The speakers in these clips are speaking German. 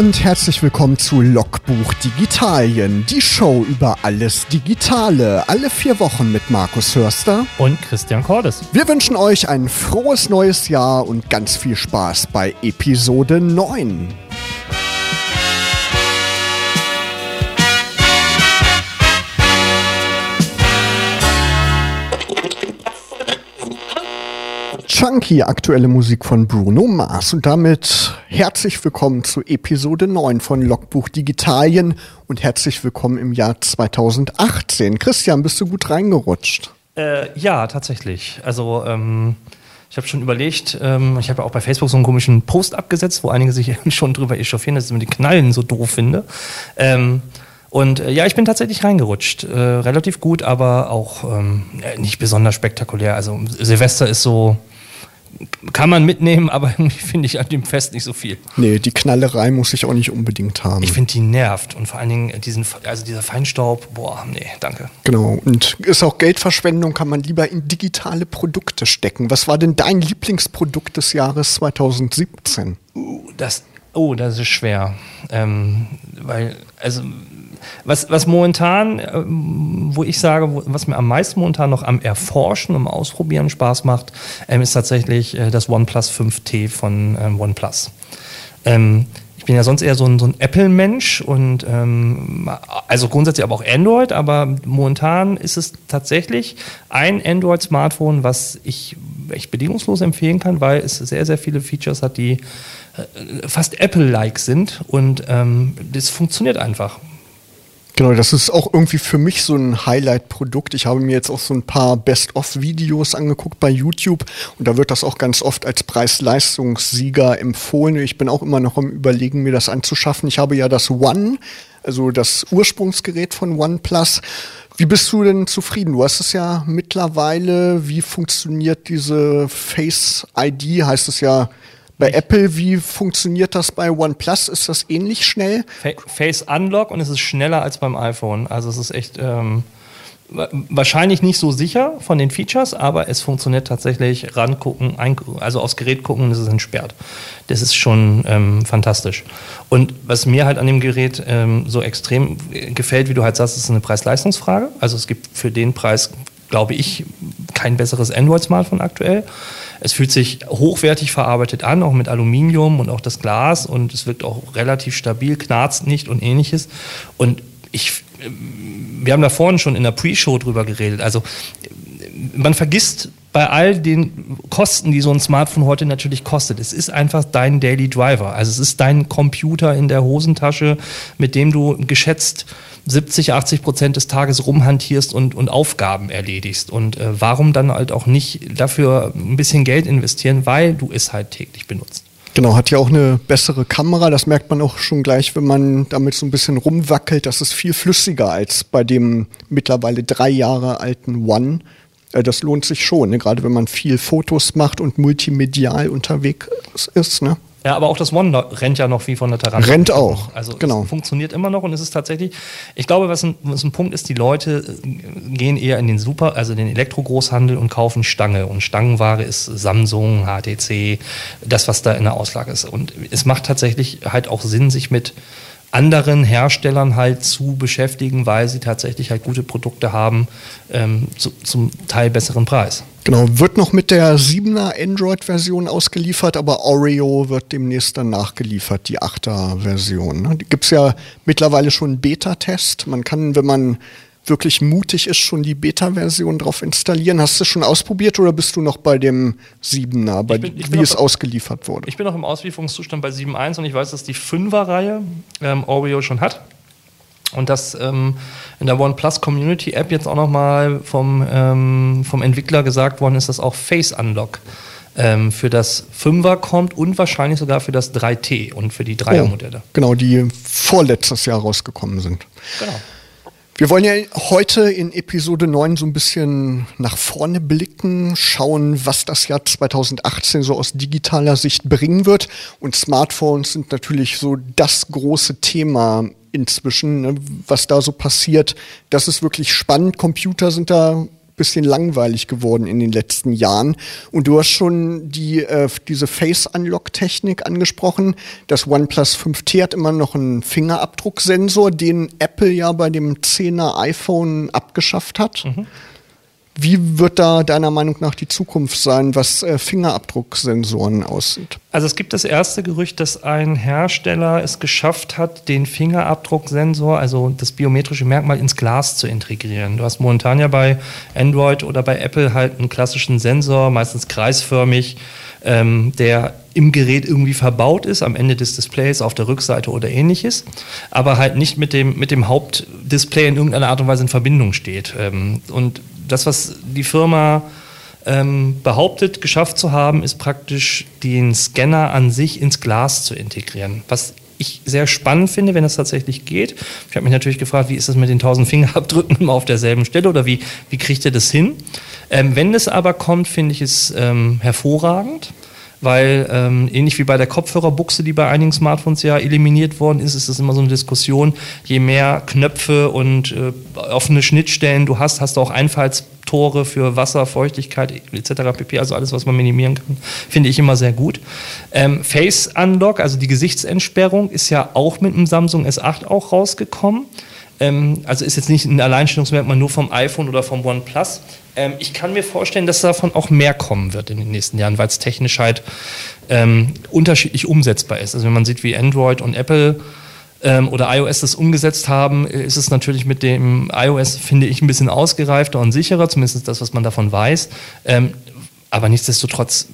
und herzlich willkommen zu Logbuch Digitalien, die Show über alles Digitale, alle vier Wochen mit Markus Hörster und Christian Cordes. Wir wünschen euch ein frohes neues Jahr und ganz viel Spaß bei Episode 9. Chunky, aktuelle Musik von Bruno Mars. Und damit herzlich willkommen zu Episode 9 von Logbuch Digitalien und herzlich willkommen im Jahr 2018. Christian, bist du gut reingerutscht? Äh, ja, tatsächlich. Also, ähm, ich habe schon überlegt, ähm, ich habe ja auch bei Facebook so einen komischen Post abgesetzt, wo einige sich schon drüber echauffieren, dass ich immer die Knallen so doof finde. Ähm, und äh, ja, ich bin tatsächlich reingerutscht. Äh, relativ gut, aber auch ähm, nicht besonders spektakulär. Also Silvester ist so, kann man mitnehmen, aber irgendwie finde ich an dem Fest nicht so viel. Nee, die Knallerei muss ich auch nicht unbedingt haben. Ich finde, die nervt. Und vor allen Dingen diesen, also dieser Feinstaub, boah, nee, danke. Genau. Und ist auch Geldverschwendung, kann man lieber in digitale Produkte stecken. Was war denn dein Lieblingsprodukt des Jahres 2017? Uh, das, oh, das ist schwer. Ähm, weil, also was, was momentan, äh, wo ich sage, was mir am meisten momentan noch am Erforschen, am Ausprobieren Spaß macht, ähm, ist tatsächlich äh, das OnePlus 5T von ähm, OnePlus. Ähm, ich bin ja sonst eher so ein, so ein Apple-Mensch und also grundsätzlich aber auch Android, aber momentan ist es tatsächlich ein Android-Smartphone, was ich echt bedingungslos empfehlen kann, weil es sehr, sehr viele Features hat, die äh, fast Apple-like sind und ähm, das funktioniert einfach. Genau, das ist auch irgendwie für mich so ein Highlight-Produkt. Ich habe mir jetzt auch so ein paar Best-of-Videos angeguckt bei YouTube und da wird das auch ganz oft als Preis-Leistungssieger empfohlen. Ich bin auch immer noch am Überlegen, mir das anzuschaffen. Ich habe ja das One, also das Ursprungsgerät von OnePlus. Wie bist du denn zufrieden? Du hast es ja mittlerweile. Wie funktioniert diese Face ID? Heißt es ja bei Apple, wie funktioniert das bei OnePlus? Ist das ähnlich schnell? Face Unlock und es ist schneller als beim iPhone. Also es ist echt ähm, wahrscheinlich nicht so sicher von den Features, aber es funktioniert tatsächlich rangucken, also aufs Gerät gucken und es ist entsperrt. Das ist schon ähm, fantastisch. Und was mir halt an dem Gerät ähm, so extrem gefällt, wie du halt sagst, ist eine Preis-Leistungsfrage. Also es gibt für den Preis, glaube ich, kein besseres Android-Smartphone aktuell. Es fühlt sich hochwertig verarbeitet an, auch mit Aluminium und auch das Glas und es wirkt auch relativ stabil, knarzt nicht und ähnliches. Und ich, wir haben da vorhin schon in der Pre-Show drüber geredet. Also man vergisst bei all den Kosten, die so ein Smartphone heute natürlich kostet. Es ist einfach dein Daily Driver. Also es ist dein Computer in der Hosentasche, mit dem du geschätzt 70, 80 Prozent des Tages rumhantierst und, und Aufgaben erledigst. Und äh, warum dann halt auch nicht dafür ein bisschen Geld investieren, weil du es halt täglich benutzt. Genau, hat ja auch eine bessere Kamera. Das merkt man auch schon gleich, wenn man damit so ein bisschen rumwackelt. Das ist viel flüssiger als bei dem mittlerweile drei Jahre alten One. Äh, das lohnt sich schon, ne? gerade wenn man viel Fotos macht und multimedial unterwegs ist. Ne? Ja, aber auch das One rennt ja noch wie von der Terrasse. Rennt auch. Also genau. es funktioniert immer noch und es ist tatsächlich, ich glaube, was ein, was ein Punkt ist, die Leute äh, gehen eher in den Super, also den Elektrogroßhandel und kaufen Stange. Und Stangenware ist Samsung, HTC, das, was da in der Auslage ist. Und es macht tatsächlich halt auch Sinn, sich mit anderen Herstellern halt zu beschäftigen, weil sie tatsächlich halt gute Produkte haben, ähm, zu, zum Teil besseren Preis. Genau, wird noch mit der 7er Android-Version ausgeliefert, aber Oreo wird demnächst dann nachgeliefert, die 8er Version. Ne? Die gibt es ja mittlerweile schon einen Beta-Test. Man kann, wenn man wirklich mutig ist, schon die Beta-Version drauf installieren. Hast du es schon ausprobiert oder bist du noch bei dem 7er, bei, bin, wie es ausgeliefert wurde? Ich bin noch im Auslieferungszustand bei 7.1 und ich weiß, dass die 5er-Reihe ähm, Oreo schon hat. Und dass ähm, in der OnePlus Community App jetzt auch nochmal vom, ähm, vom Entwickler gesagt worden ist, dass auch Face Unlock ähm, für das 5er kommt und wahrscheinlich sogar für das 3T und für die 3er-Modelle. Oh, genau, die vorletztes Jahr rausgekommen sind. Genau. Wir wollen ja heute in Episode 9 so ein bisschen nach vorne blicken, schauen, was das Jahr 2018 so aus digitaler Sicht bringen wird. Und Smartphones sind natürlich so das große Thema inzwischen, ne, was da so passiert. Das ist wirklich spannend. Computer sind da bisschen langweilig geworden in den letzten Jahren. Und du hast schon die, äh, diese Face-Unlock-Technik angesprochen. Das OnePlus 5T hat immer noch einen Fingerabdrucksensor, den Apple ja bei dem 10er iPhone abgeschafft hat. Mhm. Wie wird da deiner Meinung nach die Zukunft sein, was äh, Fingerabdrucksensoren aussieht? Also es gibt das erste Gerücht, dass ein Hersteller es geschafft hat, den Fingerabdrucksensor, also das biometrische Merkmal, ins Glas zu integrieren. Du hast momentan ja bei Android oder bei Apple halt einen klassischen Sensor, meistens kreisförmig, ähm, der im Gerät irgendwie verbaut ist, am Ende des Displays, auf der Rückseite oder ähnliches, aber halt nicht mit dem, mit dem Hauptdisplay in irgendeiner Art und Weise in Verbindung steht. Ähm, und das, was die Firma ähm, behauptet, geschafft zu haben, ist praktisch den Scanner an sich ins Glas zu integrieren. Was ich sehr spannend finde, wenn das tatsächlich geht. Ich habe mich natürlich gefragt, wie ist das mit den 1000 Fingerabdrücken immer auf derselben Stelle oder wie, wie kriegt ihr das hin? Ähm, wenn es aber kommt, finde ich es ähm, hervorragend weil ähm, ähnlich wie bei der Kopfhörerbuchse, die bei einigen Smartphones ja eliminiert worden ist, ist es immer so eine Diskussion, je mehr Knöpfe und äh, offene Schnittstellen du hast, hast du auch Einfallstore für Wasser, Feuchtigkeit etc. pp. Also alles, was man minimieren kann, finde ich immer sehr gut. Ähm, Face Unlock, also die Gesichtsentsperrung, ist ja auch mit dem Samsung S8 auch rausgekommen. Ähm, also ist jetzt nicht ein Alleinstellungsmerkmal nur vom iPhone oder vom OnePlus. Ähm, ich kann mir vorstellen, dass davon auch mehr kommen wird in den nächsten Jahren, weil es technisch halt ähm, unterschiedlich umsetzbar ist. Also wenn man sieht, wie Android und Apple ähm, oder iOS das umgesetzt haben, ist es natürlich mit dem iOS, finde ich, ein bisschen ausgereifter und sicherer, zumindest das, was man davon weiß. Ähm, aber nichtsdestotrotz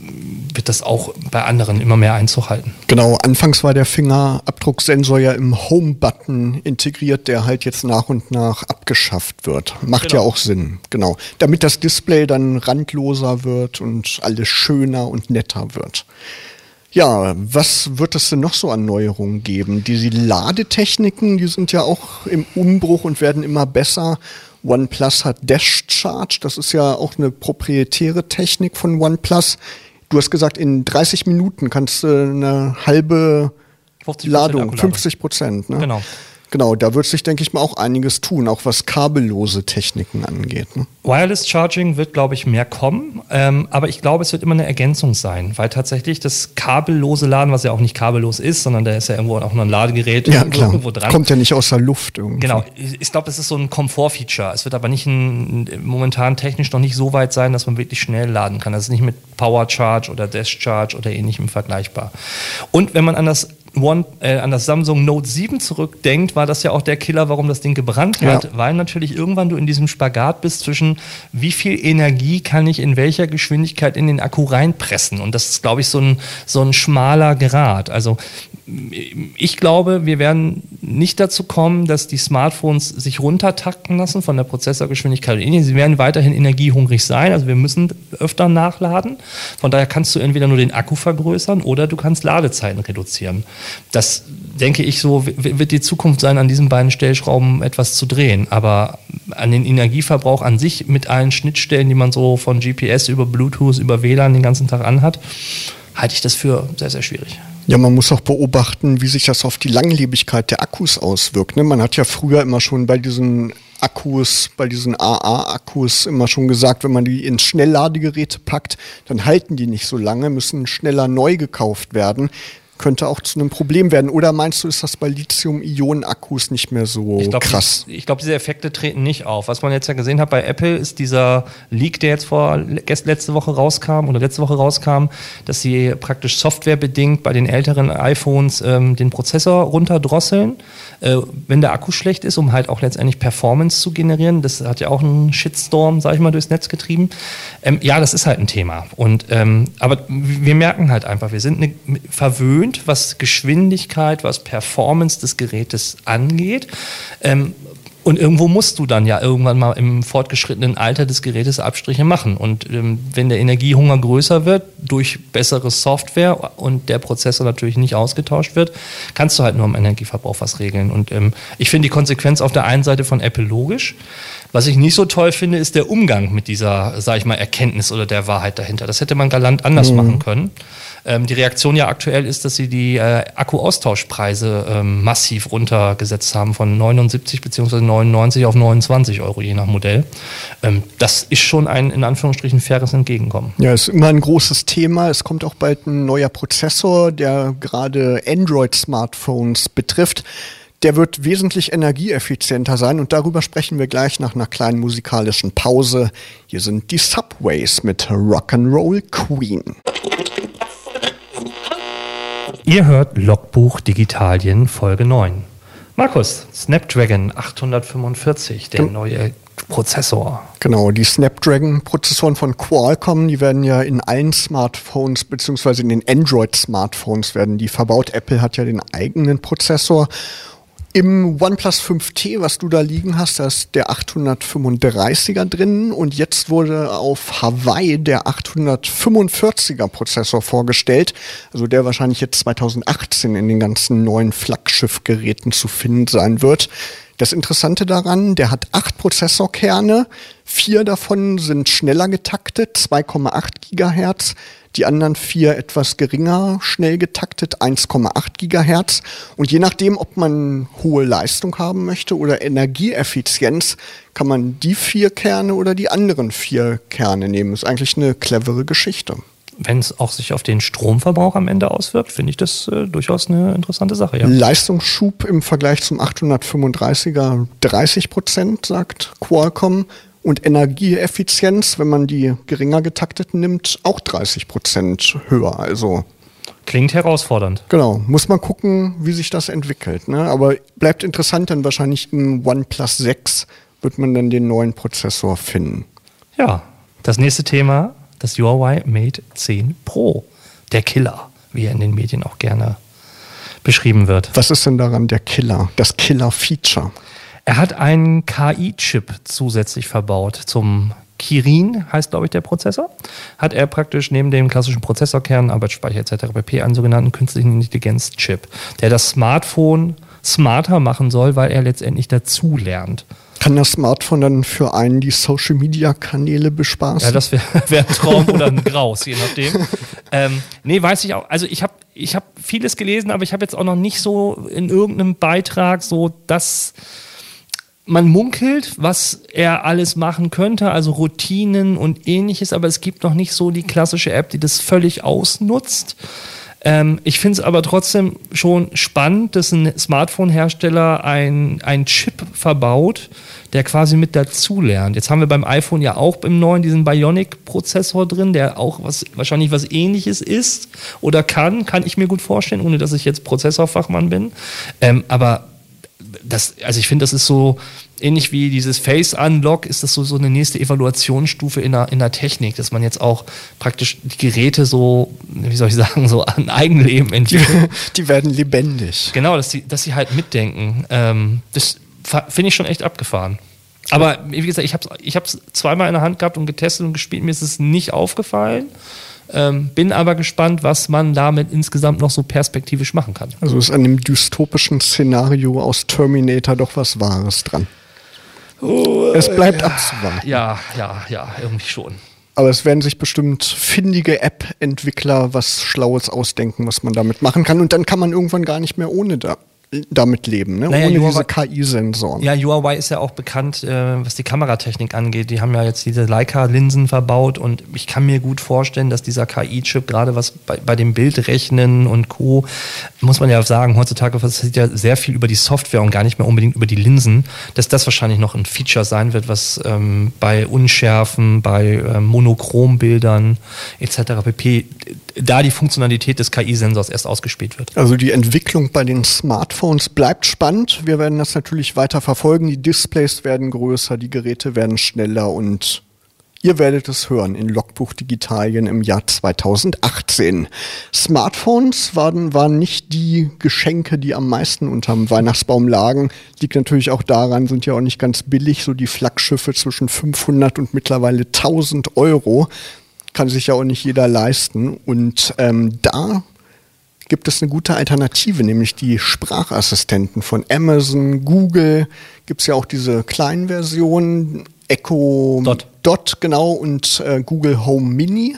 wird das auch bei anderen immer mehr Einzug halten. Genau, anfangs war der Fingerabdrucksensor ja im Home-Button integriert, der halt jetzt nach und nach abgeschafft wird. Macht genau. ja auch Sinn, genau. Damit das Display dann randloser wird und alles schöner und netter wird. Ja, was wird es denn noch so an Neuerungen geben? Diese Ladetechniken, die sind ja auch im Umbruch und werden immer besser. OnePlus hat Dash Charge, das ist ja auch eine proprietäre Technik von OnePlus. Du hast gesagt, in 30 Minuten kannst du eine halbe Ladung, 50 Prozent. Ne? Genau. Genau, da wird sich, denke ich mal, auch einiges tun, auch was kabellose Techniken angeht. Ne? Wireless Charging wird, glaube ich, mehr kommen, ähm, aber ich glaube, es wird immer eine Ergänzung sein, weil tatsächlich das kabellose Laden, was ja auch nicht kabellos ist, sondern da ist ja irgendwo auch noch ein Ladegerät ja, irgendwo, irgendwo dran. Kommt ja nicht aus der Luft irgendwie. Genau, ich glaube, es ist so ein Komfortfeature. Es wird aber nicht ein, momentan technisch noch nicht so weit sein, dass man wirklich schnell laden kann. Das ist nicht mit Power Charge oder Dash Charge oder ähnlichem vergleichbar. Und wenn man an das One, äh, an das Samsung Note 7 zurückdenkt, war das ja auch der Killer, warum das Ding gebrannt hat, ja. weil natürlich irgendwann du in diesem Spagat bist zwischen wie viel Energie kann ich in welcher Geschwindigkeit in den Akku reinpressen. Und das ist, glaube ich, so ein, so ein schmaler Grad. Also ich glaube, wir werden nicht dazu kommen, dass die Smartphones sich runtertakten lassen von der Prozessorgeschwindigkeit. Sie werden weiterhin energiehungrig sein, also wir müssen öfter nachladen. Von daher kannst du entweder nur den Akku vergrößern oder du kannst Ladezeiten reduzieren. Das denke ich so, wird die Zukunft sein, an diesen beiden Stellschrauben etwas zu drehen. Aber an den Energieverbrauch an sich mit allen Schnittstellen, die man so von GPS über Bluetooth, über WLAN den ganzen Tag anhat, halte ich das für sehr, sehr schwierig. Ja, man muss auch beobachten, wie sich das auf die Langlebigkeit der Akkus auswirkt. Ne? Man hat ja früher immer schon bei diesen Akkus, bei diesen AA-Akkus immer schon gesagt, wenn man die ins Schnellladegerät packt, dann halten die nicht so lange, müssen schneller neu gekauft werden könnte auch zu einem Problem werden. Oder meinst du, ist das bei Lithium-Ionen-Akkus nicht mehr so ich glaub, krass? Ich, ich glaube, diese Effekte treten nicht auf. Was man jetzt ja gesehen hat bei Apple, ist dieser Leak, der jetzt vor letzte Woche rauskam oder letzte Woche rauskam, dass sie praktisch softwarebedingt bei den älteren iPhones ähm, den Prozessor runterdrosseln, äh, wenn der Akku schlecht ist, um halt auch letztendlich Performance zu generieren. Das hat ja auch einen Shitstorm, sag ich mal, durchs Netz getrieben. Ähm, ja, das ist halt ein Thema. Und ähm, aber wir merken halt einfach, wir sind eine, verwöhnt verwöhnt, was Geschwindigkeit, was Performance des Gerätes angeht. Ähm, und irgendwo musst du dann ja irgendwann mal im fortgeschrittenen Alter des Gerätes Abstriche machen. Und ähm, wenn der Energiehunger größer wird, durch bessere Software und der Prozessor natürlich nicht ausgetauscht wird, kannst du halt nur am Energieverbrauch was regeln. Und ähm, ich finde die Konsequenz auf der einen Seite von Apple logisch. Was ich nicht so toll finde, ist der Umgang mit dieser, sag ich mal, Erkenntnis oder der Wahrheit dahinter. Das hätte man galant anders mhm. machen können. Ähm, die Reaktion ja aktuell ist, dass sie die äh, Akku-Austauschpreise ähm, massiv runtergesetzt haben von 79 bzw. 99 auf 29 Euro je nach Modell. Ähm, das ist schon ein in Anführungsstrichen faires Entgegenkommen. Ja, ist immer ein großes Thema. Es kommt auch bald ein neuer Prozessor, der gerade Android-Smartphones betrifft. Der wird wesentlich energieeffizienter sein und darüber sprechen wir gleich nach einer kleinen musikalischen Pause. Hier sind die Subways mit Rock'n'Roll Queen. Ihr hört Logbuch Digitalien Folge 9. Markus, Snapdragon 845, der neue Prozessor. Genau, die Snapdragon-Prozessoren von Qualcomm, die werden ja in allen Smartphones beziehungsweise in den Android-Smartphones werden die verbaut. Apple hat ja den eigenen Prozessor im OnePlus 5T, was du da liegen hast, da ist der 835er drin und jetzt wurde auf Hawaii der 845er Prozessor vorgestellt, also der wahrscheinlich jetzt 2018 in den ganzen neuen Flaggschiffgeräten zu finden sein wird. Das Interessante daran, der hat acht Prozessorkerne, vier davon sind schneller getaktet, 2,8 Gigahertz. Die anderen vier etwas geringer, schnell getaktet, 1,8 Gigahertz. Und je nachdem, ob man hohe Leistung haben möchte oder Energieeffizienz, kann man die vier Kerne oder die anderen vier Kerne nehmen. Ist eigentlich eine clevere Geschichte. Wenn es auch sich auf den Stromverbrauch am Ende auswirkt, finde ich das äh, durchaus eine interessante Sache. Ja. Leistungsschub im Vergleich zum 835er 30 Prozent, sagt Qualcomm und Energieeffizienz, wenn man die geringer getakteten nimmt, auch 30 Prozent höher. Also Klingt herausfordernd. Genau, muss man gucken, wie sich das entwickelt. Ne? Aber bleibt interessant, denn wahrscheinlich im OnePlus 6 wird man dann den neuen Prozessor finden. Ja, das nächste Thema, das Huawei Mate 10 Pro. Der Killer, wie er in den Medien auch gerne beschrieben wird. Was ist denn daran der Killer, das Killer-Feature? Er hat einen KI-Chip zusätzlich verbaut zum Kirin heißt, glaube ich, der Prozessor. Hat er praktisch neben dem klassischen Prozessorkern, Arbeitsspeicher etc. pp. einen sogenannten künstlichen Intelligenz-Chip, der das Smartphone smarter machen soll, weil er letztendlich dazu lernt. Kann das Smartphone dann für einen die Social-Media-Kanäle bespaßen? Ja, das wäre wär ein Traum oder ein Graus, je nachdem. ähm, nee, weiß ich auch. Also ich habe ich hab vieles gelesen, aber ich habe jetzt auch noch nicht so in irgendeinem Beitrag so das man munkelt, was er alles machen könnte, also Routinen und ähnliches, aber es gibt noch nicht so die klassische App, die das völlig ausnutzt. Ähm, ich finde es aber trotzdem schon spannend, dass ein Smartphone-Hersteller ein, ein Chip verbaut, der quasi mit dazulernt. Jetzt haben wir beim iPhone ja auch im neuen diesen Bionic-Prozessor drin, der auch was, wahrscheinlich was ähnliches ist oder kann, kann ich mir gut vorstellen, ohne dass ich jetzt Prozessorfachmann bin. Ähm, aber das, also ich finde, das ist so ähnlich wie dieses Face Unlock, ist das so, so eine nächste Evaluationsstufe in der, in der Technik, dass man jetzt auch praktisch die Geräte so, wie soll ich sagen, so an Eigenleben entwickelt. Die werden lebendig. Genau, dass sie, dass halt mitdenken. Ähm, das finde ich schon echt abgefahren. Aber wie gesagt, ich habe es ich zweimal in der Hand gehabt und getestet und gespielt, mir ist es nicht aufgefallen. Ähm, bin aber gespannt, was man damit insgesamt noch so perspektivisch machen kann. Also ist an dem dystopischen Szenario aus Terminator doch was Wahres dran. Oh, es bleibt ja. abzuwarten. Ja, ja, ja, irgendwie schon. Aber es werden sich bestimmt findige App-Entwickler was Schlaues ausdenken, was man damit machen kann. Und dann kann man irgendwann gar nicht mehr ohne da damit leben, ne? Naja, ohne Huawei, diese KI-Sensoren. Ja, Huawei ist ja auch bekannt, äh, was die Kameratechnik angeht. Die haben ja jetzt diese Leica-Linsen verbaut und ich kann mir gut vorstellen, dass dieser KI-Chip, gerade was bei, bei dem Bildrechnen und Co., muss man ja sagen, heutzutage passiert ja sehr viel über die Software und gar nicht mehr unbedingt über die Linsen, dass das wahrscheinlich noch ein Feature sein wird, was ähm, bei Unschärfen, bei äh, Monochrombildern etc. pp. Da die Funktionalität des KI-Sensors erst ausgespielt wird. Also die Entwicklung bei den Smartphones bleibt spannend. Wir werden das natürlich weiter verfolgen. Die Displays werden größer, die Geräte werden schneller und Ihr werdet es hören in Logbuch Digitalien im Jahr 2018. Smartphones waren, waren nicht die Geschenke, die am meisten unterm Weihnachtsbaum lagen. Liegt natürlich auch daran, sind ja auch nicht ganz billig, so die Flaggschiffe zwischen 500 und mittlerweile 1000 Euro. Kann sich ja auch nicht jeder leisten. Und ähm, da gibt es eine gute Alternative, nämlich die Sprachassistenten von Amazon, Google. Gibt es ja auch diese kleinen Versionen, Echo Dot. Dot, genau, und äh, Google Home Mini.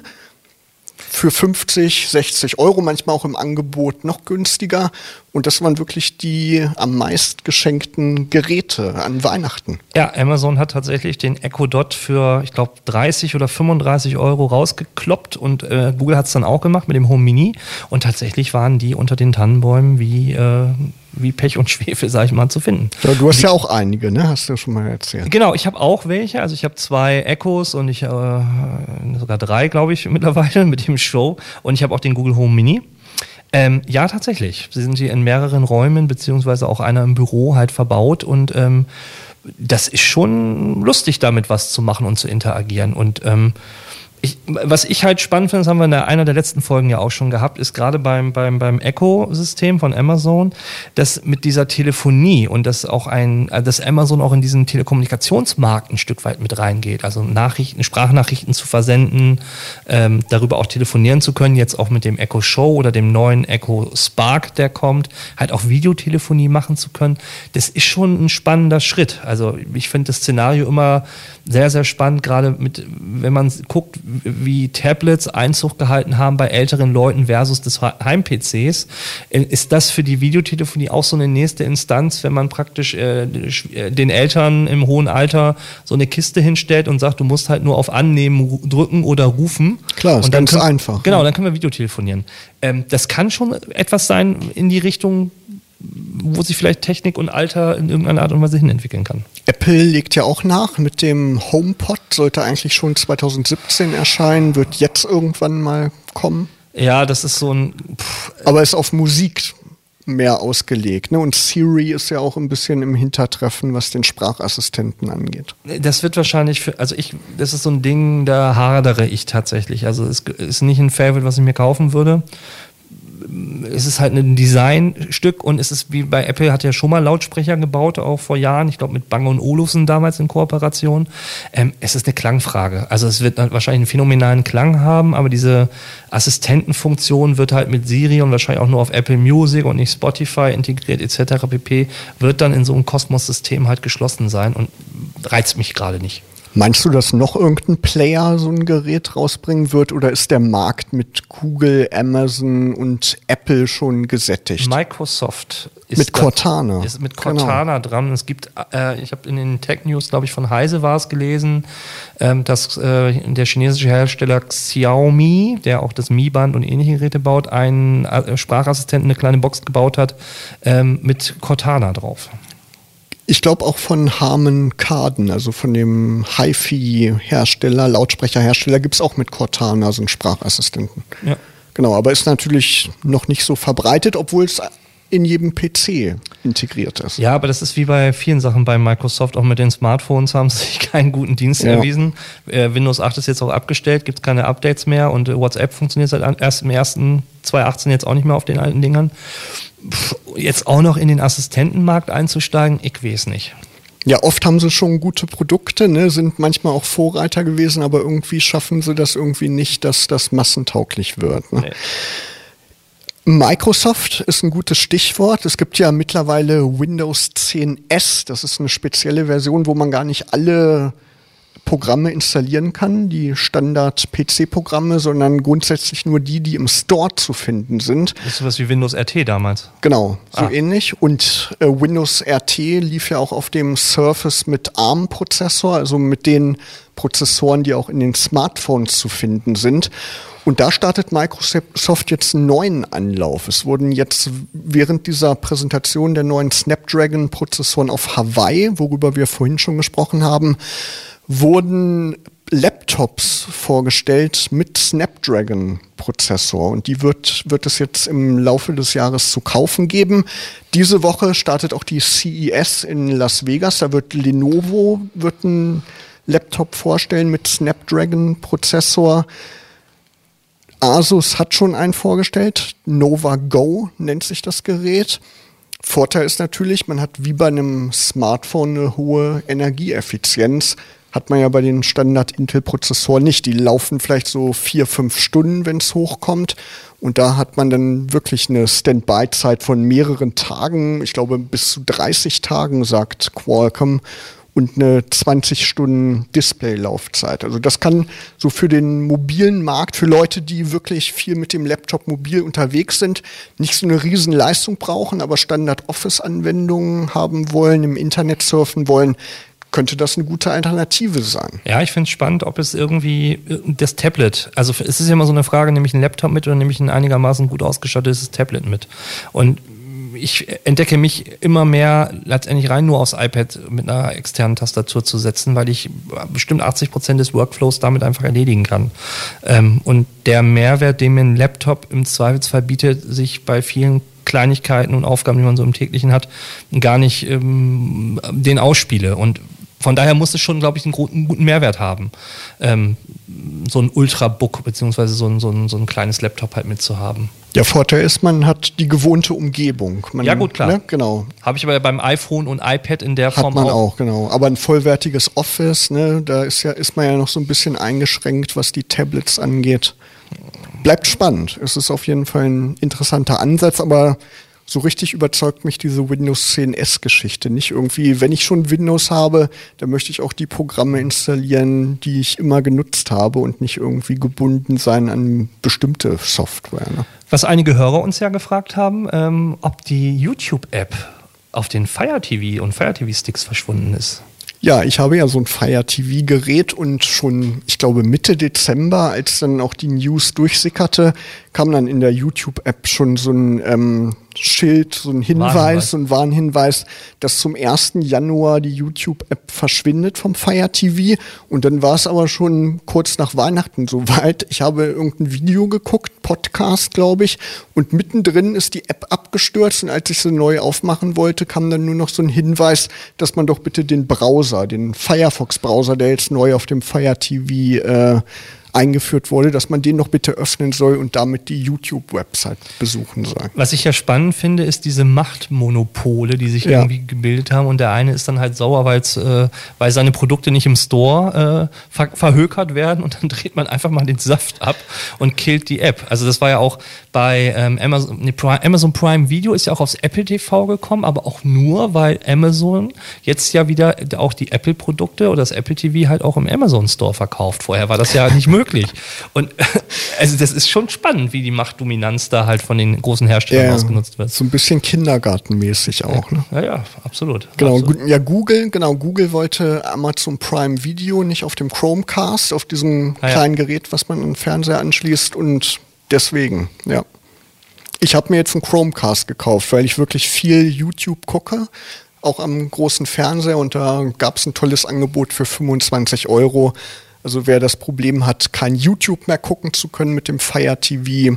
Für 50, 60 Euro, manchmal auch im Angebot noch günstiger. Und das waren wirklich die am meist geschenkten Geräte an Weihnachten. Ja, Amazon hat tatsächlich den Echo Dot für, ich glaube, 30 oder 35 Euro rausgekloppt und äh, Google hat es dann auch gemacht mit dem Home Mini. Und tatsächlich waren die unter den Tannenbäumen wie, äh, wie Pech und Schwefel, sag ich mal, zu finden. Ja, du hast ja auch einige, ne? Hast du schon mal erzählt. Genau, ich habe auch welche. Also ich habe zwei Echos und ich äh, sogar drei, glaube ich, mittlerweile mit dem Show. Und ich habe auch den Google Home Mini. Ähm, ja, tatsächlich. Sie sind hier in mehreren Räumen, beziehungsweise auch einer im Büro halt verbaut und ähm, das ist schon lustig, damit was zu machen und zu interagieren. Und ähm, ich, was ich halt spannend finde, das haben wir in einer der letzten Folgen ja auch schon gehabt, ist gerade beim, beim, beim Echo-System von Amazon, dass mit dieser Telefonie und dass auch ein, äh, dass Amazon auch in diesen Telekommunikationsmarkt ein Stück weit mit reingeht. Also Nachrichten, Sprachnachrichten zu versenden, ähm, darüber auch telefonieren zu können, jetzt auch mit dem Echo Show oder dem neuen Echo Spark, der kommt, halt auch Videotelefonie machen zu können. Das ist schon ein spannender Schritt. Also ich finde das Szenario immer sehr, sehr spannend, gerade mit, wenn man guckt, wie Tablets Einzug gehalten haben bei älteren Leuten versus des Heim-PCs. Äh, ist das für die Videotelefonie auch so eine nächste Instanz, wenn man praktisch äh, äh, den Eltern im hohen Alter so eine Kiste hinstellt und sagt, du musst halt nur auf Annehmen drücken oder rufen? Klar, ist ganz können, einfach. Genau, dann können wir Videotelefonieren. Ähm, das kann schon etwas sein in die Richtung, wo sich vielleicht Technik und Alter in irgendeiner Art und Weise hinentwickeln kann. Apple legt ja auch nach mit dem HomePod, sollte eigentlich schon 2017 erscheinen, wird jetzt irgendwann mal kommen. Ja, das ist so ein. Pff, Aber ist auf Musik mehr ausgelegt. Ne? Und Siri ist ja auch ein bisschen im Hintertreffen, was den Sprachassistenten angeht. Das wird wahrscheinlich für, also ich, das ist so ein Ding, da hadere ich tatsächlich. Also es ist nicht ein Favorite, was ich mir kaufen würde es ist halt ein Designstück und es ist wie bei Apple hat ja schon mal Lautsprecher gebaut, auch vor Jahren, ich glaube mit Bang und Olufsen damals in Kooperation. Ähm, es ist eine Klangfrage. Also es wird wahrscheinlich einen phänomenalen Klang haben, aber diese Assistentenfunktion wird halt mit Siri und wahrscheinlich auch nur auf Apple Music und nicht Spotify integriert etc. pp. wird dann in so einem Kosmos-System halt geschlossen sein und reizt mich gerade nicht. Meinst du, dass noch irgendein Player so ein Gerät rausbringen wird oder ist der Markt mit Google, Amazon und Apple schon gesättigt? Microsoft ist mit Cortana. Ist mit genau. Cortana genau. dran. Es gibt, äh, ich habe in den Tech News, glaube ich, von Heise war es gelesen, ähm, dass äh, der chinesische Hersteller Xiaomi, der auch das Mi-Band und ähnliche Geräte baut, einen äh, Sprachassistenten, eine kleine Box gebaut hat ähm, mit Cortana drauf. Ich glaube auch von Harman Kardon, also von dem HiFi-Hersteller, Lautsprecherhersteller, gibt es auch mit Cortana so einen Sprachassistenten. Ja. Genau, aber ist natürlich noch nicht so verbreitet, obwohl es in jedem PC integriert ist. Ja, aber das ist wie bei vielen Sachen bei Microsoft, auch mit den Smartphones haben sie sich keinen guten Dienst ja. erwiesen. Äh, Windows 8 ist jetzt auch abgestellt, gibt es keine Updates mehr und äh, WhatsApp funktioniert seit erst im ersten 2018 jetzt auch nicht mehr auf den alten Dingern jetzt auch noch in den Assistentenmarkt einzusteigen, ich weiß nicht. Ja, oft haben sie schon gute Produkte, ne, sind manchmal auch Vorreiter gewesen, aber irgendwie schaffen sie das irgendwie nicht, dass das massentauglich wird. Ne? Nee. Microsoft ist ein gutes Stichwort. Es gibt ja mittlerweile Windows 10S. Das ist eine spezielle Version, wo man gar nicht alle Programme installieren kann, die Standard-PC-Programme, sondern grundsätzlich nur die, die im Store zu finden sind. Das ist sowas wie Windows RT damals. Genau, so ah. ähnlich. Und äh, Windows RT lief ja auch auf dem Surface mit ARM-Prozessor, also mit den Prozessoren, die auch in den Smartphones zu finden sind. Und da startet Microsoft jetzt einen neuen Anlauf. Es wurden jetzt während dieser Präsentation der neuen Snapdragon-Prozessoren auf Hawaii, worüber wir vorhin schon gesprochen haben, wurden Laptops vorgestellt mit Snapdragon-Prozessor und die wird, wird es jetzt im Laufe des Jahres zu kaufen geben. Diese Woche startet auch die CES in Las Vegas. Da wird Lenovo wird ein Laptop vorstellen mit Snapdragon-Prozessor. Asus hat schon einen vorgestellt. Nova Go nennt sich das Gerät. Vorteil ist natürlich, man hat wie bei einem Smartphone eine hohe Energieeffizienz hat man ja bei den Standard-Intel-Prozessoren nicht. Die laufen vielleicht so vier, fünf Stunden, wenn es hochkommt. Und da hat man dann wirklich eine Standby-Zeit von mehreren Tagen. Ich glaube, bis zu 30 Tagen, sagt Qualcomm. Und eine 20 Stunden Displaylaufzeit. Also das kann so für den mobilen Markt, für Leute, die wirklich viel mit dem Laptop mobil unterwegs sind, nicht so eine riesen Leistung brauchen, aber Standard-Office-Anwendungen haben wollen, im Internet surfen wollen, könnte das eine gute Alternative sein. Ja, ich finde es spannend, ob es irgendwie äh, das Tablet, also es ist ja immer so eine Frage, nehme ich einen Laptop mit oder nehme ich ein einigermaßen gut ausgestattetes Tablet mit? Und ich entdecke mich immer mehr letztendlich rein nur aufs iPad mit einer externen Tastatur zu setzen, weil ich bestimmt 80 Prozent des Workflows damit einfach erledigen kann. Ähm, und der Mehrwert, den mir ein Laptop im Zweifelsfall bietet, sich bei vielen Kleinigkeiten und Aufgaben, die man so im täglichen hat, gar nicht ähm, den ausspiele. Und von daher muss es schon, glaube ich, einen, guten Mehrwert haben, ähm, so ein Ultrabook beziehungsweise so ein, so, ein, so ein kleines Laptop halt mitzuhaben. Der Vorteil ist, man hat die gewohnte Umgebung. Man, ja gut, klar. Ne, genau. Habe ich aber beim iPhone und iPad in der hat Form man auch. auch. genau. Aber ein vollwertiges Office, ne, da ist ja ist man ja noch so ein bisschen eingeschränkt, was die Tablets angeht. Bleibt spannend. Es ist auf jeden Fall ein interessanter Ansatz, aber so richtig überzeugt mich diese Windows 10 S-Geschichte nicht. Irgendwie, wenn ich schon Windows habe, dann möchte ich auch die Programme installieren, die ich immer genutzt habe und nicht irgendwie gebunden sein an bestimmte Software. Ne? Was einige Hörer uns ja gefragt haben, ähm, ob die YouTube-App auf den Fire TV und Fire TV Sticks verschwunden ist. Ja, ich habe ja so ein Fire TV-Gerät und schon, ich glaube, Mitte Dezember, als dann auch die News durchsickerte, kam dann in der YouTube-App schon so ein ähm, Schild, so ein Hinweis, so ein Warnhinweis, dass zum 1. Januar die YouTube-App verschwindet vom Fire TV. Und dann war es aber schon kurz nach Weihnachten soweit. Ich habe irgendein Video geguckt, Podcast, glaube ich, und mittendrin ist die App abgestürzt. Und als ich sie neu aufmachen wollte, kam dann nur noch so ein Hinweis, dass man doch bitte den Browser, den Firefox-Browser, der jetzt neu auf dem Fire TV äh, eingeführt wurde, dass man den noch bitte öffnen soll und damit die YouTube-Website besuchen soll. Was ich ja spannend finde, ist diese Machtmonopole, die sich ja. irgendwie gebildet haben. Und der eine ist dann halt sauer, äh, weil seine Produkte nicht im Store äh, ver verhökert werden und dann dreht man einfach mal den Saft ab und killt die App. Also das war ja auch bei ähm, Amazon, nee, Prime, Amazon Prime Video ist ja auch aufs Apple TV gekommen, aber auch nur, weil Amazon jetzt ja wieder auch die Apple-Produkte oder das Apple TV halt auch im Amazon Store verkauft. Vorher war das ja nicht möglich möglich. Und also das ist schon spannend, wie die Machtdominanz da halt von den großen Herstellern ja, ausgenutzt wird. So ein bisschen kindergartenmäßig auch. Ne? Ja, ja, absolut. Genau, absolut. ja, Google, genau, Google wollte Amazon Prime Video nicht auf dem Chromecast, auf diesem ah, kleinen ja. Gerät, was man im Fernseher anschließt und deswegen, ja. Ich habe mir jetzt einen Chromecast gekauft, weil ich wirklich viel YouTube gucke auch am großen Fernseher und da gab es ein tolles Angebot für 25 Euro. Also wer das Problem hat, kein YouTube mehr gucken zu können mit dem Fire TV,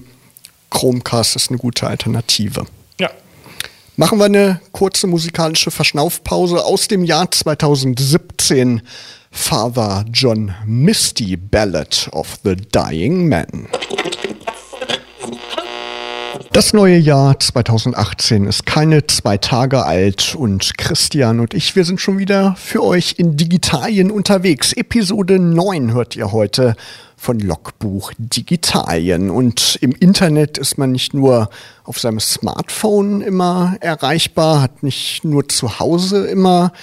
Chromecast ist eine gute Alternative. Ja. Machen wir eine kurze musikalische Verschnaufpause aus dem Jahr 2017. Father John Misty Ballad of the Dying Man. Das neue Jahr 2018 ist keine zwei Tage alt und Christian und ich, wir sind schon wieder für euch in Digitalien unterwegs. Episode 9 hört ihr heute von Logbuch Digitalien. Und im Internet ist man nicht nur auf seinem Smartphone immer erreichbar, hat nicht nur zu Hause immer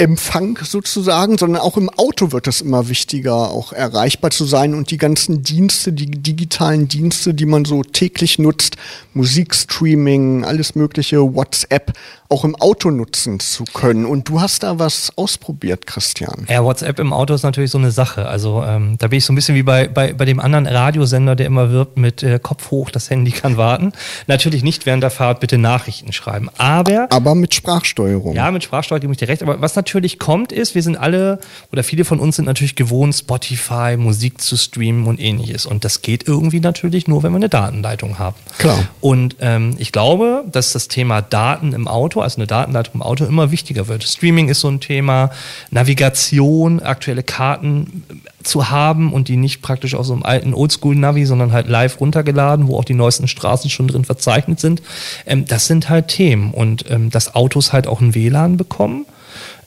Empfang sozusagen, sondern auch im Auto wird es immer wichtiger, auch erreichbar zu sein. Und die ganzen Dienste, die digitalen Dienste, die man so täglich nutzt, Musikstreaming, alles mögliche, WhatsApp, auch im Auto nutzen zu können. Und du hast da was ausprobiert, Christian. Ja, WhatsApp im Auto ist natürlich so eine Sache. Also ähm, da bin ich so ein bisschen wie bei, bei, bei dem anderen Radiosender, der immer wirbt mit äh, Kopf hoch, das Handy kann warten. Natürlich nicht während der Fahrt bitte Nachrichten schreiben. Aber. Aber mit Sprachsteuerung. Ja, mit Sprachsteuerung gebe ich dir recht. Aber was natürlich kommt, ist, wir sind alle oder viele von uns sind natürlich gewohnt, Spotify, Musik zu streamen und ähnliches. Und das geht irgendwie natürlich nur, wenn wir eine Datenleitung haben. Klar. Und ähm, ich glaube, dass das Thema Daten im Auto also eine Datenleitung im Auto, immer wichtiger wird. Streaming ist so ein Thema, Navigation, aktuelle Karten zu haben und die nicht praktisch aus so einem alten Oldschool-Navi, sondern halt live runtergeladen, wo auch die neuesten Straßen schon drin verzeichnet sind. Ähm, das sind halt Themen und ähm, dass Autos halt auch ein WLAN bekommen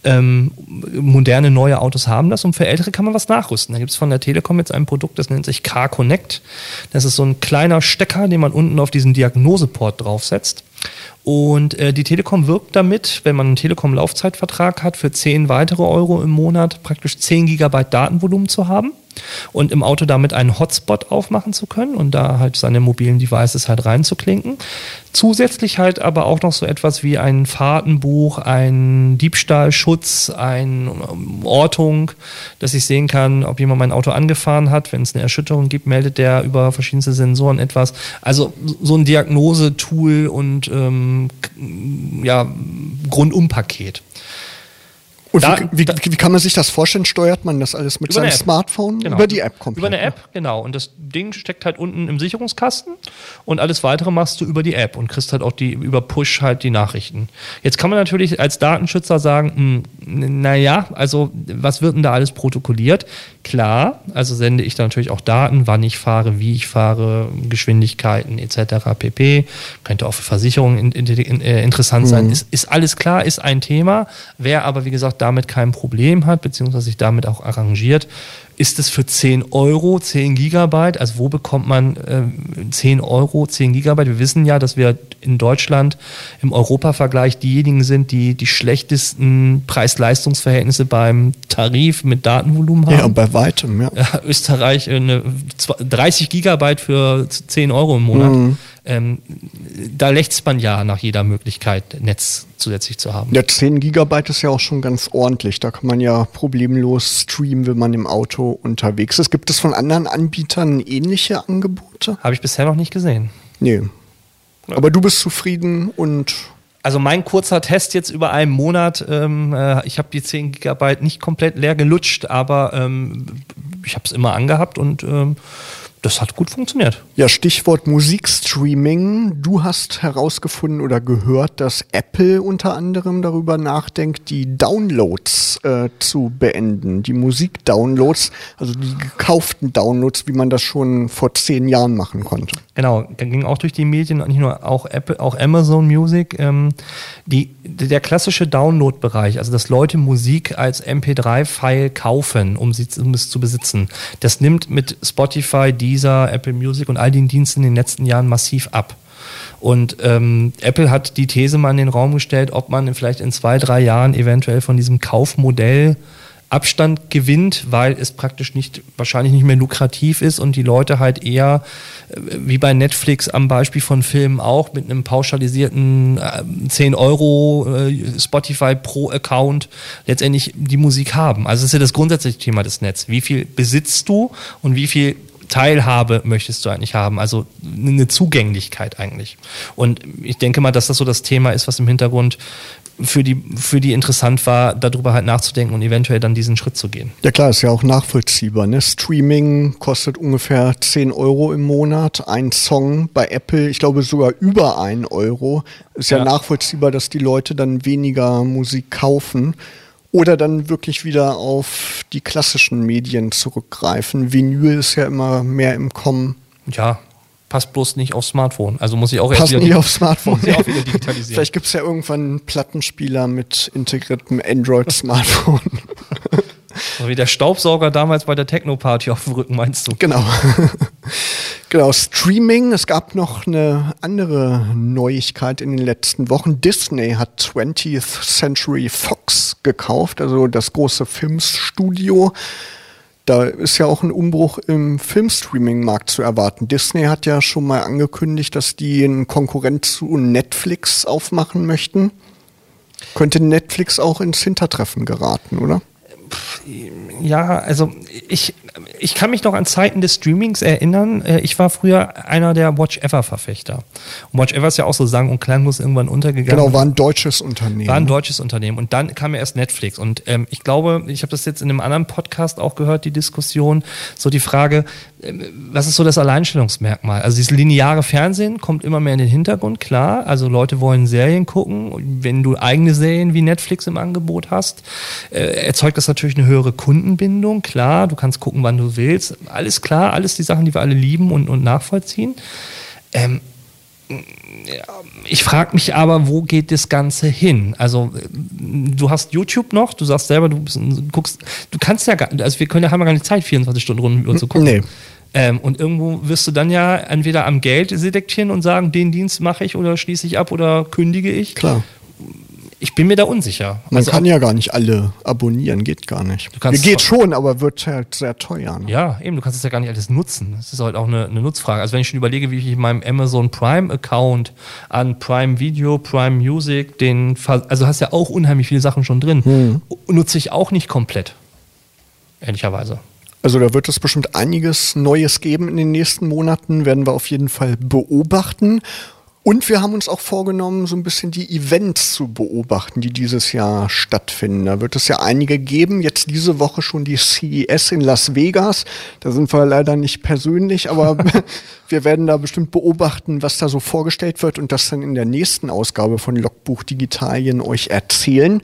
Ähm, moderne neue Autos haben das und für ältere kann man was nachrüsten. Da gibt es von der Telekom jetzt ein Produkt, das nennt sich Car Connect. Das ist so ein kleiner Stecker, den man unten auf diesen Diagnoseport draufsetzt. Und äh, die Telekom wirkt damit, wenn man einen Telekom-Laufzeitvertrag hat, für 10 weitere Euro im Monat praktisch 10 Gigabyte Datenvolumen zu haben und im Auto damit einen Hotspot aufmachen zu können und da halt seine mobilen Devices halt reinzuklinken. Zusätzlich halt aber auch noch so etwas wie ein Fahrtenbuch, ein Diebstahlschutz, eine Ortung, dass ich sehen kann, ob jemand mein Auto angefahren hat. Wenn es eine Erschütterung gibt, meldet der über verschiedenste Sensoren etwas. Also so ein Diagnosetool und ähm, ja, Grundumpaket. Und da, wie, wie, wie, kann man sich das vorstellen? Steuert man das alles mit seinem Smartphone? Genau. Über die App komplett? Über eine App, genau. Und das Ding steckt halt unten im Sicherungskasten und alles weitere machst du über die App und kriegst halt auch die über Push halt die Nachrichten. Jetzt kann man natürlich als Datenschützer sagen, hm, naja, also was wird denn da alles protokolliert? Klar, also sende ich da natürlich auch Daten, wann ich fahre, wie ich fahre, Geschwindigkeiten etc. pp. Könnte auch für Versicherungen in, in, in, äh, interessant sein. Mhm. Ist, ist alles klar, ist ein Thema. Wer aber, wie gesagt, damit kein Problem hat, beziehungsweise sich damit auch arrangiert, ist es für 10 Euro, 10 Gigabyte, also wo bekommt man äh, 10 Euro, 10 Gigabyte? Wir wissen ja, dass wir in Deutschland im Europavergleich diejenigen sind, die die schlechtesten Preis-Leistungs-Verhältnisse beim Tarif mit Datenvolumen haben. Ja, bei weitem, ja. ja Österreich eine 30 Gigabyte für 10 Euro im Monat. Mhm. Ähm, da lächzt man ja nach jeder Möglichkeit, Netz zusätzlich zu haben. Ja, 10 Gigabyte ist ja auch schon ganz ordentlich. Da kann man ja problemlos streamen, wenn man im Auto unterwegs ist. Gibt es von anderen Anbietern ähnliche Angebote? Habe ich bisher noch nicht gesehen. Nee. Aber du bist zufrieden und also mein kurzer Test jetzt über einen Monat, ähm, äh, ich habe die 10 Gigabyte nicht komplett leer gelutscht, aber ähm, ich habe es immer angehabt und ähm, das hat gut funktioniert. Ja, Stichwort Musikstreaming. Du hast herausgefunden oder gehört, dass Apple unter anderem darüber nachdenkt, die Downloads äh, zu beenden. Die Musikdownloads, also die gekauften Downloads, wie man das schon vor zehn Jahren machen konnte. Genau, ging auch durch die Medien, nicht nur auch Apple, auch Amazon Music. Ähm, die, der klassische Download-Bereich, also dass Leute Musik als MP3-File kaufen, um, sie, um es zu besitzen, das nimmt mit Spotify, Deezer, Apple Music und all den Diensten in den letzten Jahren massiv ab. Und ähm, Apple hat die These mal in den Raum gestellt, ob man vielleicht in zwei, drei Jahren eventuell von diesem Kaufmodell Abstand gewinnt, weil es praktisch nicht, wahrscheinlich nicht mehr lukrativ ist und die Leute halt eher, äh, wie bei Netflix am Beispiel von Filmen auch, mit einem pauschalisierten 10 äh, Euro äh, Spotify Pro Account letztendlich die Musik haben. Also das ist ja das grundsätzliche Thema des Netz. Wie viel besitzt du und wie viel Teilhabe möchtest du eigentlich haben, also eine Zugänglichkeit eigentlich. Und ich denke mal, dass das so das Thema ist, was im Hintergrund für die, für die interessant war, darüber halt nachzudenken und eventuell dann diesen Schritt zu gehen. Ja klar, ist ja auch nachvollziehbar. Ne? Streaming kostet ungefähr 10 Euro im Monat. Ein Song bei Apple, ich glaube sogar über 1 Euro. Ist ja, ja nachvollziehbar, dass die Leute dann weniger Musik kaufen oder dann wirklich wieder auf die klassischen Medien zurückgreifen. Vinyl ist ja immer mehr im Kommen. Ja, passt bloß nicht aufs Smartphone. Also muss ich auch passt nicht aufs Smartphone. Muss ich auch wieder digitalisieren. Vielleicht gibt es ja irgendwann einen Plattenspieler mit integriertem Android-Smartphone. So wie der Staubsauger damals bei der Techno-Party auf dem Rücken, meinst du? Genau. Genau, Streaming. Es gab noch eine andere Neuigkeit in den letzten Wochen. Disney hat 20th Century Fox gekauft, also das große Filmstudio da ist ja auch ein Umbruch im Filmstreaming-Markt zu erwarten. Disney hat ja schon mal angekündigt, dass die einen Konkurrent zu Netflix aufmachen möchten. Könnte Netflix auch ins Hintertreffen geraten, oder? Ja, also ich, ich kann mich noch an Zeiten des Streamings erinnern. Äh, ich war früher einer der Watch Ever-Verfechter. Und Watch Ever ist ja auch so sang- und klanglos irgendwann untergegangen. Genau, war ein deutsches Unternehmen. War ein deutsches Unternehmen. Und dann kam ja erst Netflix. Und ähm, ich glaube, ich habe das jetzt in einem anderen Podcast auch gehört, die Diskussion, so die Frage, äh, was ist so das Alleinstellungsmerkmal? Also dieses lineare Fernsehen kommt immer mehr in den Hintergrund, klar. Also Leute wollen Serien gucken. Wenn du eigene Serien wie Netflix im Angebot hast, äh, erzeugt das natürlich eine höhere Kundenbindung, klar. Du kannst gucken, wann du willst. Alles klar, alles die Sachen, die wir alle lieben und, und nachvollziehen. Ähm, ich frage mich aber, wo geht das Ganze hin? Also du hast YouTube noch, du sagst selber, du bist, guckst, du kannst ja gar, also wir können ja haben ja gar nicht Zeit, 24 Stunden Runden zu gucken. Nee. Ähm, und irgendwo wirst du dann ja entweder am Geld selektieren und sagen, den Dienst mache ich oder schließe ich ab oder kündige ich. Klar. Ich bin mir da unsicher. Man also kann ja gar nicht alle abonnieren, geht gar nicht. Geht schon, aber wird halt sehr teuer. Ne? Ja, eben, du kannst es ja gar nicht alles nutzen. Das ist halt auch eine, eine Nutzfrage. Also wenn ich schon überlege, wie ich in meinem Amazon Prime Account an Prime Video, Prime Music, den, also hast ja auch unheimlich viele Sachen schon drin, hm. nutze ich auch nicht komplett. Ehrlicherweise. Also da wird es bestimmt einiges Neues geben in den nächsten Monaten, werden wir auf jeden Fall beobachten. Und wir haben uns auch vorgenommen, so ein bisschen die Events zu beobachten, die dieses Jahr stattfinden. Da wird es ja einige geben. Jetzt diese Woche schon die CES in Las Vegas. Da sind wir leider nicht persönlich, aber wir werden da bestimmt beobachten, was da so vorgestellt wird und das dann in der nächsten Ausgabe von Logbuch Digitalien euch erzählen.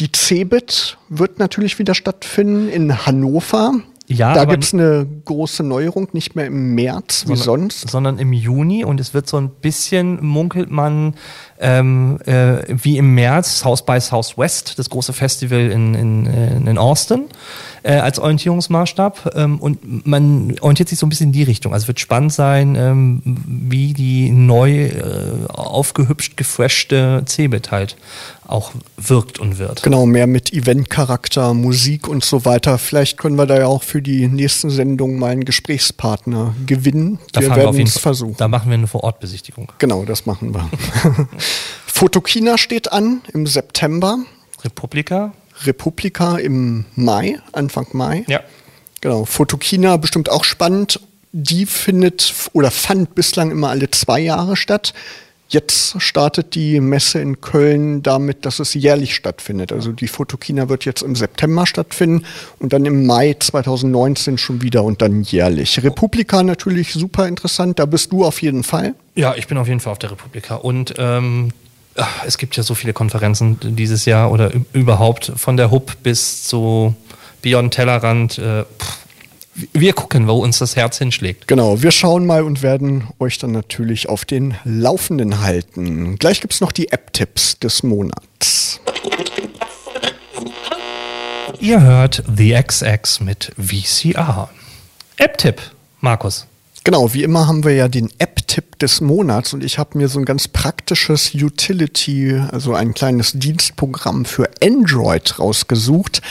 Die CeBIT wird natürlich wieder stattfinden in Hannover. Ja, da gibt es eine große Neuerung, nicht mehr im März wie sondern, sonst. Sondern im Juni und es wird so ein bisschen, munkelt man, ähm, äh, wie im März South by Southwest, das große Festival in, in, in Austin, äh, als Orientierungsmaßstab. Ähm, und man orientiert sich so ein bisschen in die Richtung. Also es wird spannend sein, ähm, wie die neu äh, aufgehübscht, gefreshte Cebit halt auch wirkt und wird. Genau, mehr mit Eventcharakter, Musik und so weiter. Vielleicht können wir da ja auch für die nächsten Sendungen mal einen Gesprächspartner gewinnen. Da wir werden es versuchen. Da machen wir eine Vorortbesichtigung. Genau, das machen wir. Fotokina steht an im September. Republika. Republika im Mai, Anfang Mai. Ja. Genau. Fotokina bestimmt auch spannend. Die findet oder fand bislang immer alle zwei Jahre statt. Jetzt startet die Messe in Köln damit, dass es jährlich stattfindet. Also die Fotokina wird jetzt im September stattfinden und dann im Mai 2019 schon wieder und dann jährlich. Republika natürlich super interessant, da bist du auf jeden Fall. Ja, ich bin auf jeden Fall auf der Republika und ähm, es gibt ja so viele Konferenzen dieses Jahr oder überhaupt von der Hub bis zu Beyond Tellerrand. Äh, wir gucken, wo uns das Herz hinschlägt. Genau, wir schauen mal und werden euch dann natürlich auf den Laufenden halten. Gleich gibt es noch die App-Tipps des Monats. Ihr hört The XX mit VCR. App-Tipp, Markus. Genau, wie immer haben wir ja den App-Tipp des Monats und ich habe mir so ein ganz praktisches Utility, also ein kleines Dienstprogramm für Android rausgesucht.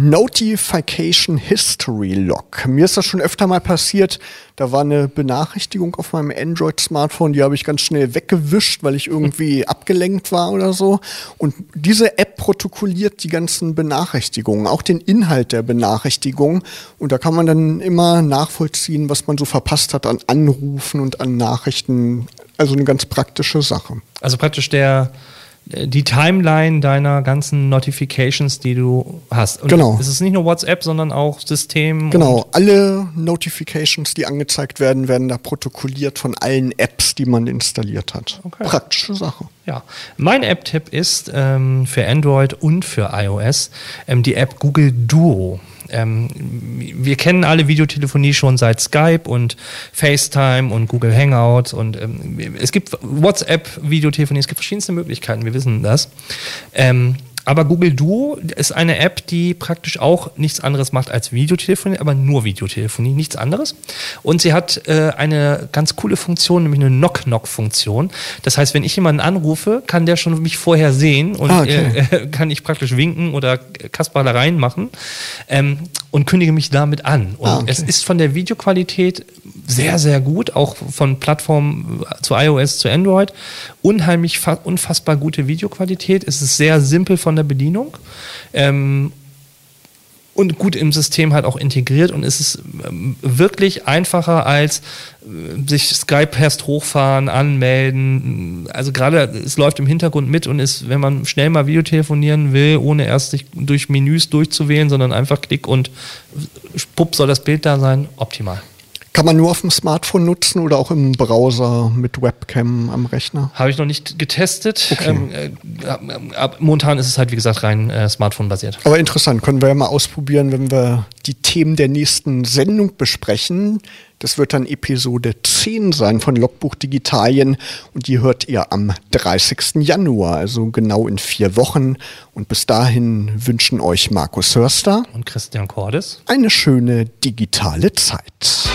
Notification History Log. Mir ist das schon öfter mal passiert. Da war eine Benachrichtigung auf meinem Android-Smartphone, die habe ich ganz schnell weggewischt, weil ich irgendwie abgelenkt war oder so. Und diese App protokolliert die ganzen Benachrichtigungen, auch den Inhalt der Benachrichtigungen. Und da kann man dann immer nachvollziehen, was man so verpasst hat an Anrufen und an Nachrichten. Also eine ganz praktische Sache. Also praktisch der die Timeline deiner ganzen Notifications, die du hast. Und genau. Es ist nicht nur WhatsApp, sondern auch System. Genau. Alle Notifications, die angezeigt werden, werden da protokolliert von allen Apps, die man installiert hat. Okay. Praktische Sache. Ja. Mein App-Tipp ist ähm, für Android und für iOS ähm, die App Google Duo. Ähm, wir kennen alle Videotelefonie schon seit Skype und FaceTime und Google Hangouts und ähm, es gibt WhatsApp-Videotelefonie, es gibt verschiedenste Möglichkeiten, wir wissen das. Ähm, aber Google Duo ist eine App, die praktisch auch nichts anderes macht als Videotelefonie, aber nur Videotelefonie, nichts anderes. Und sie hat äh, eine ganz coole Funktion, nämlich eine Knock-Knock-Funktion. Das heißt, wenn ich jemanden anrufe, kann der schon mich vorher sehen und ah, okay. äh, kann ich praktisch winken oder Kasperlereien machen ähm, und kündige mich damit an. Und ah, okay. es ist von der Videoqualität sehr, sehr gut, auch von Plattformen zu iOS zu Android. Unheimlich, unfassbar gute Videoqualität. Es ist sehr simpel von der Bedienung. Ähm, und gut im System halt auch integriert und es ist ähm, wirklich einfacher als äh, sich Skype erst hochfahren, anmelden. Also gerade es läuft im Hintergrund mit und ist, wenn man schnell mal Videotelefonieren will, ohne erst sich durch Menüs durchzuwählen, sondern einfach Klick und pupp soll das Bild da sein, optimal Kann man nur auf dem Smartphone nutzen oder auch im Browser mit Webcam am Rechner? Habe ich noch nicht getestet. Okay. Ähm, äh, ab, momentan ist es halt, wie gesagt, rein äh, Smartphone-basiert. Aber interessant, können wir ja mal ausprobieren, wenn wir die Themen der nächsten Sendung besprechen. Das wird dann Episode 10 sein von Logbuch Digitalien und die hört ihr am 30. Januar, also genau in vier Wochen. Und bis dahin wünschen euch Markus Hörster und Christian Cordes eine schöne digitale Zeit.